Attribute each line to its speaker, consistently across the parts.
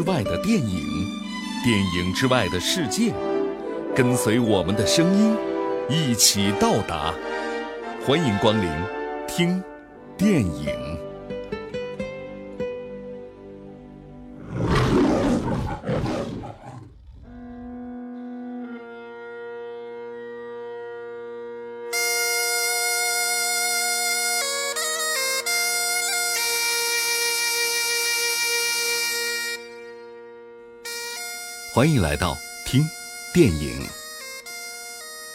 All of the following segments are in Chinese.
Speaker 1: 之外的电影，电影之外的世界，跟随我们的声音，一起到达。欢迎光临，听电影。欢迎来到听电影。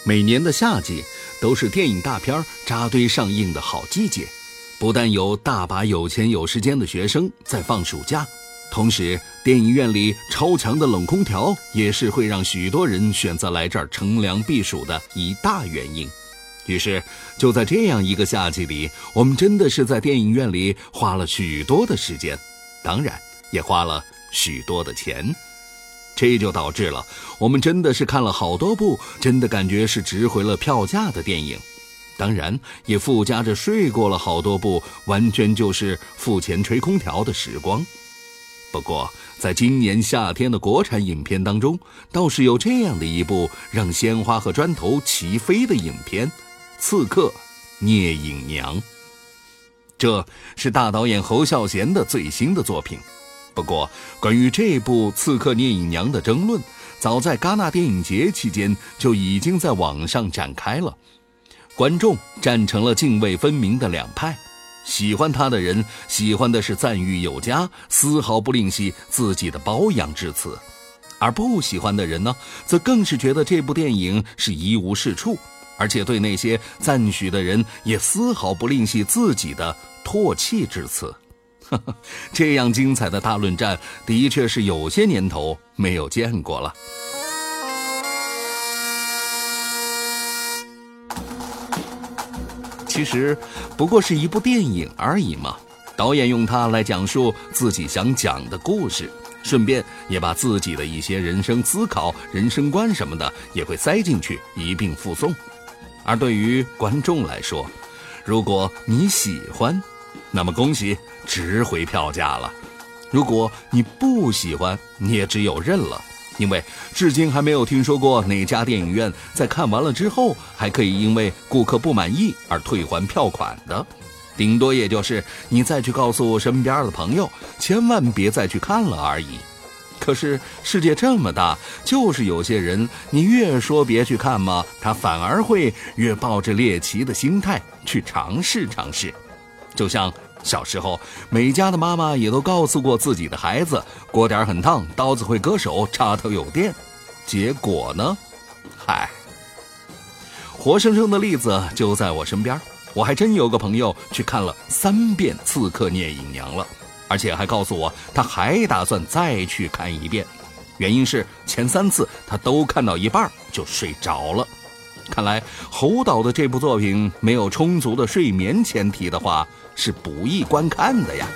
Speaker 1: 每年的夏季都是电影大片扎堆上映的好季节，不但有大把有钱有时间的学生在放暑假，同时电影院里超强的冷空调也是会让许多人选择来这儿乘凉避暑的一大原因。于是，就在这样一个夏季里，我们真的是在电影院里花了许多的时间，当然也花了许多的钱。这就导致了我们真的是看了好多部，真的感觉是值回了票价的电影，当然也附加着睡过了好多部，完全就是付钱吹空调的时光。不过，在今年夏天的国产影片当中，倒是有这样的一部让鲜花和砖头齐飞的影片，《刺客聂隐娘》。这是大导演侯孝贤的最新的作品。不过，关于这部《刺客聂隐娘》的争论，早在戛纳电影节期间就已经在网上展开了。观众站成了泾渭分明的两派，喜欢他的人喜欢的是赞誉有加，丝毫不吝惜自己的褒扬之词；而不喜欢的人呢，则更是觉得这部电影是一无是处，而且对那些赞许的人也丝毫不吝惜自己的唾弃之词。这样精彩的大论战，的确是有些年头没有见过了。其实，不过是一部电影而已嘛。导演用它来讲述自己想讲的故事，顺便也把自己的一些人生思考、人生观什么的也会塞进去一并附送。而对于观众来说，如果你喜欢，那么恭喜，值回票价了。如果你不喜欢，你也只有认了，因为至今还没有听说过哪家电影院在看完了之后还可以因为顾客不满意而退还票款的。顶多也就是你再去告诉身边的朋友，千万别再去看了而已。可是世界这么大，就是有些人，你越说别去看嘛，他反而会越抱着猎奇的心态去尝试尝试。就像小时候，每家的妈妈也都告诉过自己的孩子，锅点很烫，刀子会割手，插头有电。结果呢？嗨，活生生的例子就在我身边。我还真有个朋友去看了三遍《刺客聂隐娘》了，而且还告诉我他还打算再去看一遍。原因是前三次他都看到一半就睡着了。看来侯导的这部作品没有充足的睡眠前提的话，是不易观看的呀。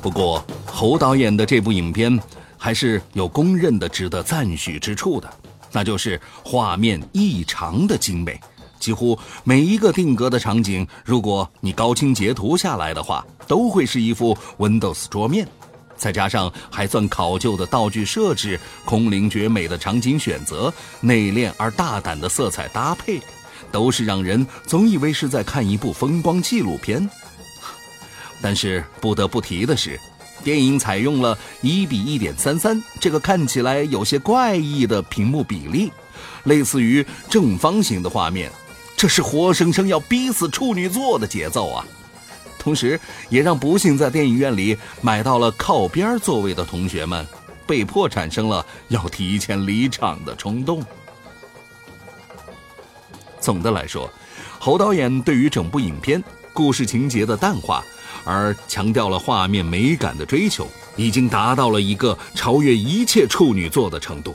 Speaker 1: 不过侯导演的这部影片还是有公认的值得赞许之处的，那就是画面异常的精美，几乎每一个定格的场景，如果你高清截图下来的话，都会是一幅 Windows 桌面。再加上还算考究的道具设置、空灵绝美的场景选择、内敛而大胆的色彩搭配，都是让人总以为是在看一部风光纪录片。但是不得不提的是，电影采用了一比一点三三这个看起来有些怪异的屏幕比例，类似于正方形的画面，这是活生生要逼死处女座的节奏啊！同时，也让不幸在电影院里买到了靠边座位的同学们，被迫产生了要提前离场的冲动。总的来说，侯导演对于整部影片故事情节的淡化，而强调了画面美感的追求，已经达到了一个超越一切处女座的程度。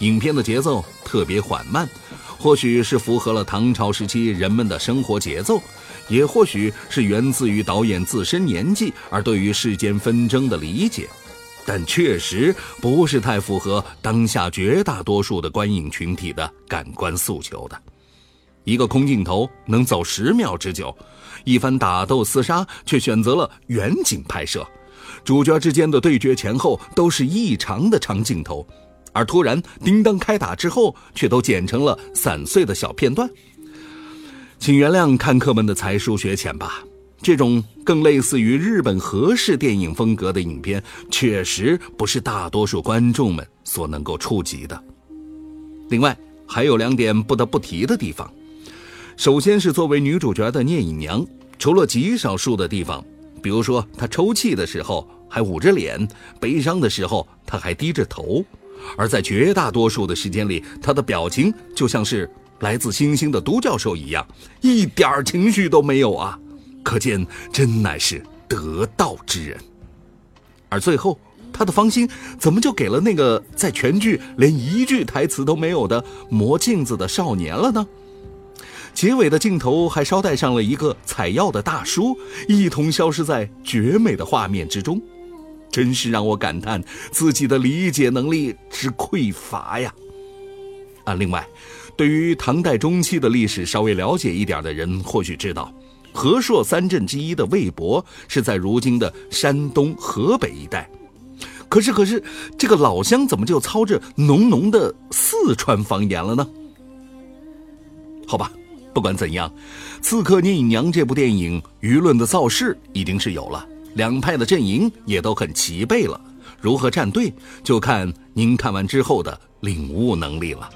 Speaker 1: 影片的节奏特别缓慢，或许是符合了唐朝时期人们的生活节奏。也或许是源自于导演自身年纪而对于世间纷争的理解，但确实不是太符合当下绝大多数的观影群体的感官诉求的。一个空镜头能走十秒之久，一番打斗厮杀却选择了远景拍摄，主角之间的对决前后都是异常的长镜头，而突然叮当开打之后，却都剪成了散碎的小片段。请原谅看客们的才疏学浅吧，这种更类似于日本和式电影风格的影片，确实不是大多数观众们所能够触及的。另外，还有两点不得不提的地方。首先是作为女主角的聂隐娘，除了极少数的地方，比如说她抽泣的时候还捂着脸，悲伤的时候她还低着头，而在绝大多数的时间里，她的表情就像是来自星星的都教授一样，一点情绪都没有啊！可见真乃是得道之人。而最后，他的芳心怎么就给了那个在全剧连一句台词都没有的磨镜子的少年了呢？结尾的镜头还捎带上了一个采药的大叔，一同消失在绝美的画面之中，真是让我感叹自己的理解能力之匮乏呀！啊，另外，对于唐代中期的历史稍微了解一点的人，或许知道，和硕三镇之一的魏博是在如今的山东、河北一带。可是，可是，这个老乡怎么就操着浓浓的四川方言了呢？好吧。不管怎样，《刺客聂隐娘》这部电影舆论的造势已经是有了，两派的阵营也都很齐备了。如何站队，就看您看完之后的领悟能力了。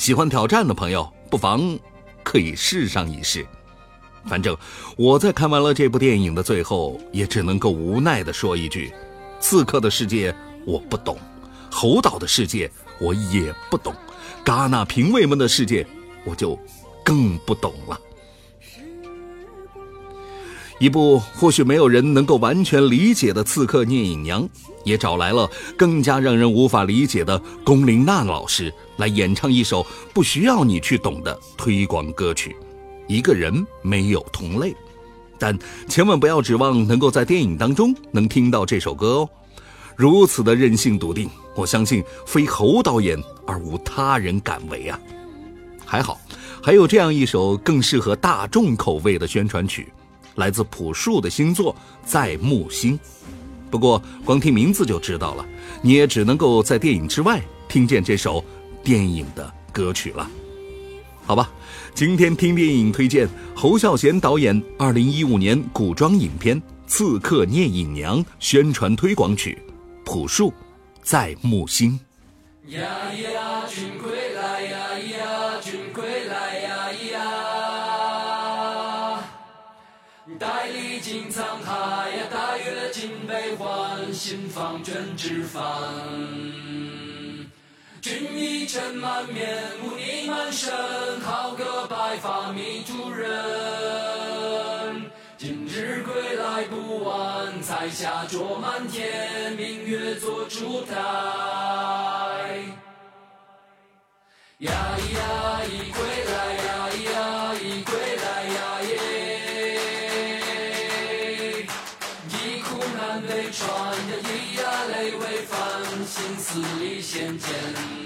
Speaker 1: 喜欢挑战的朋友，不妨可以试上一试。反正我在看完了这部电影的最后，也只能够无奈的说一句：刺客的世界我不懂，猴岛的世界我也不懂，戛纳评委们的世界我就。更不懂了。一部或许没有人能够完全理解的《刺客聂隐娘》，也找来了更加让人无法理解的龚琳娜老师来演唱一首不需要你去懂的推广歌曲。一个人没有同类，但千万不要指望能够在电影当中能听到这首歌哦。如此的任性笃定，我相信非侯导演而无他人敢为啊。还好。还有这样一首更适合大众口味的宣传曲，来自朴树的星座《在木星》。不过光听名字就知道了，你也只能够在电影之外听见这首电影的歌曲了。好吧，今天听电影推荐侯孝贤导演2015年古装影片《刺客聂隐娘》宣传推广曲，朴树《在木星》。呀呀，心方卷纸帆。君衣尘满面，污泥满身，好个白发迷途人。今日归来不晚，彩霞灼满天，明月做烛台。呀咿呀咿归来心思里
Speaker 2: 仙剑。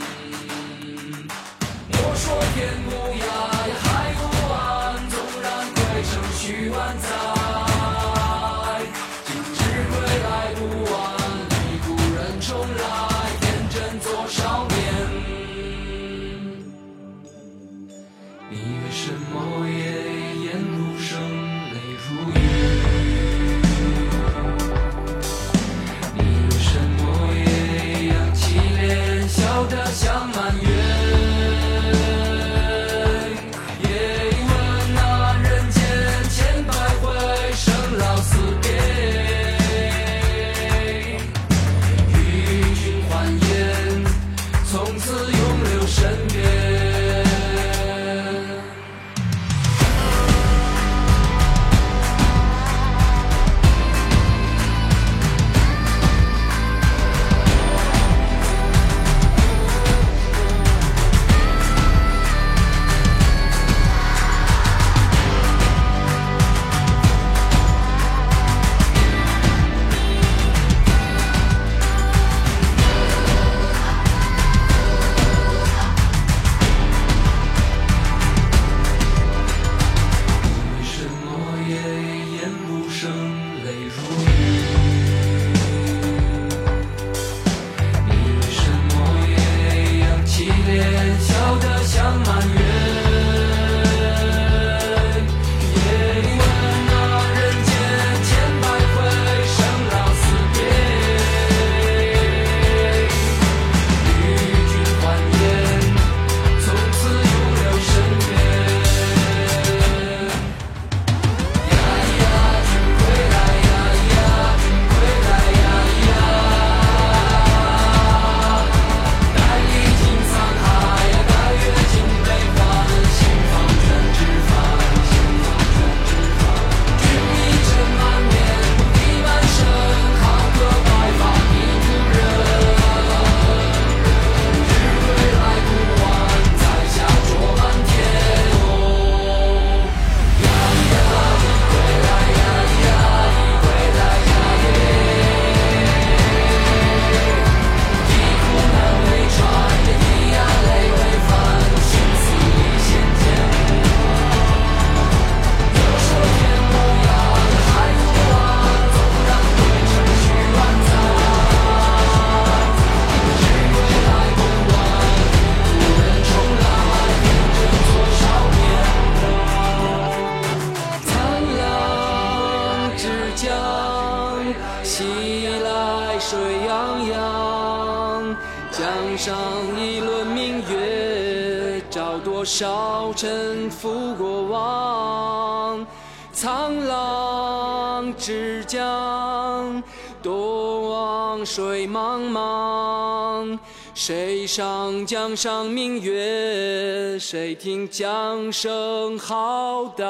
Speaker 2: 沉浮过往。沧浪之江，东望水茫茫。谁上江上明月？谁听江声浩荡？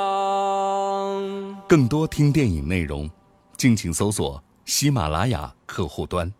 Speaker 1: 更多听电影内容，敬请搜索喜马拉雅客户端。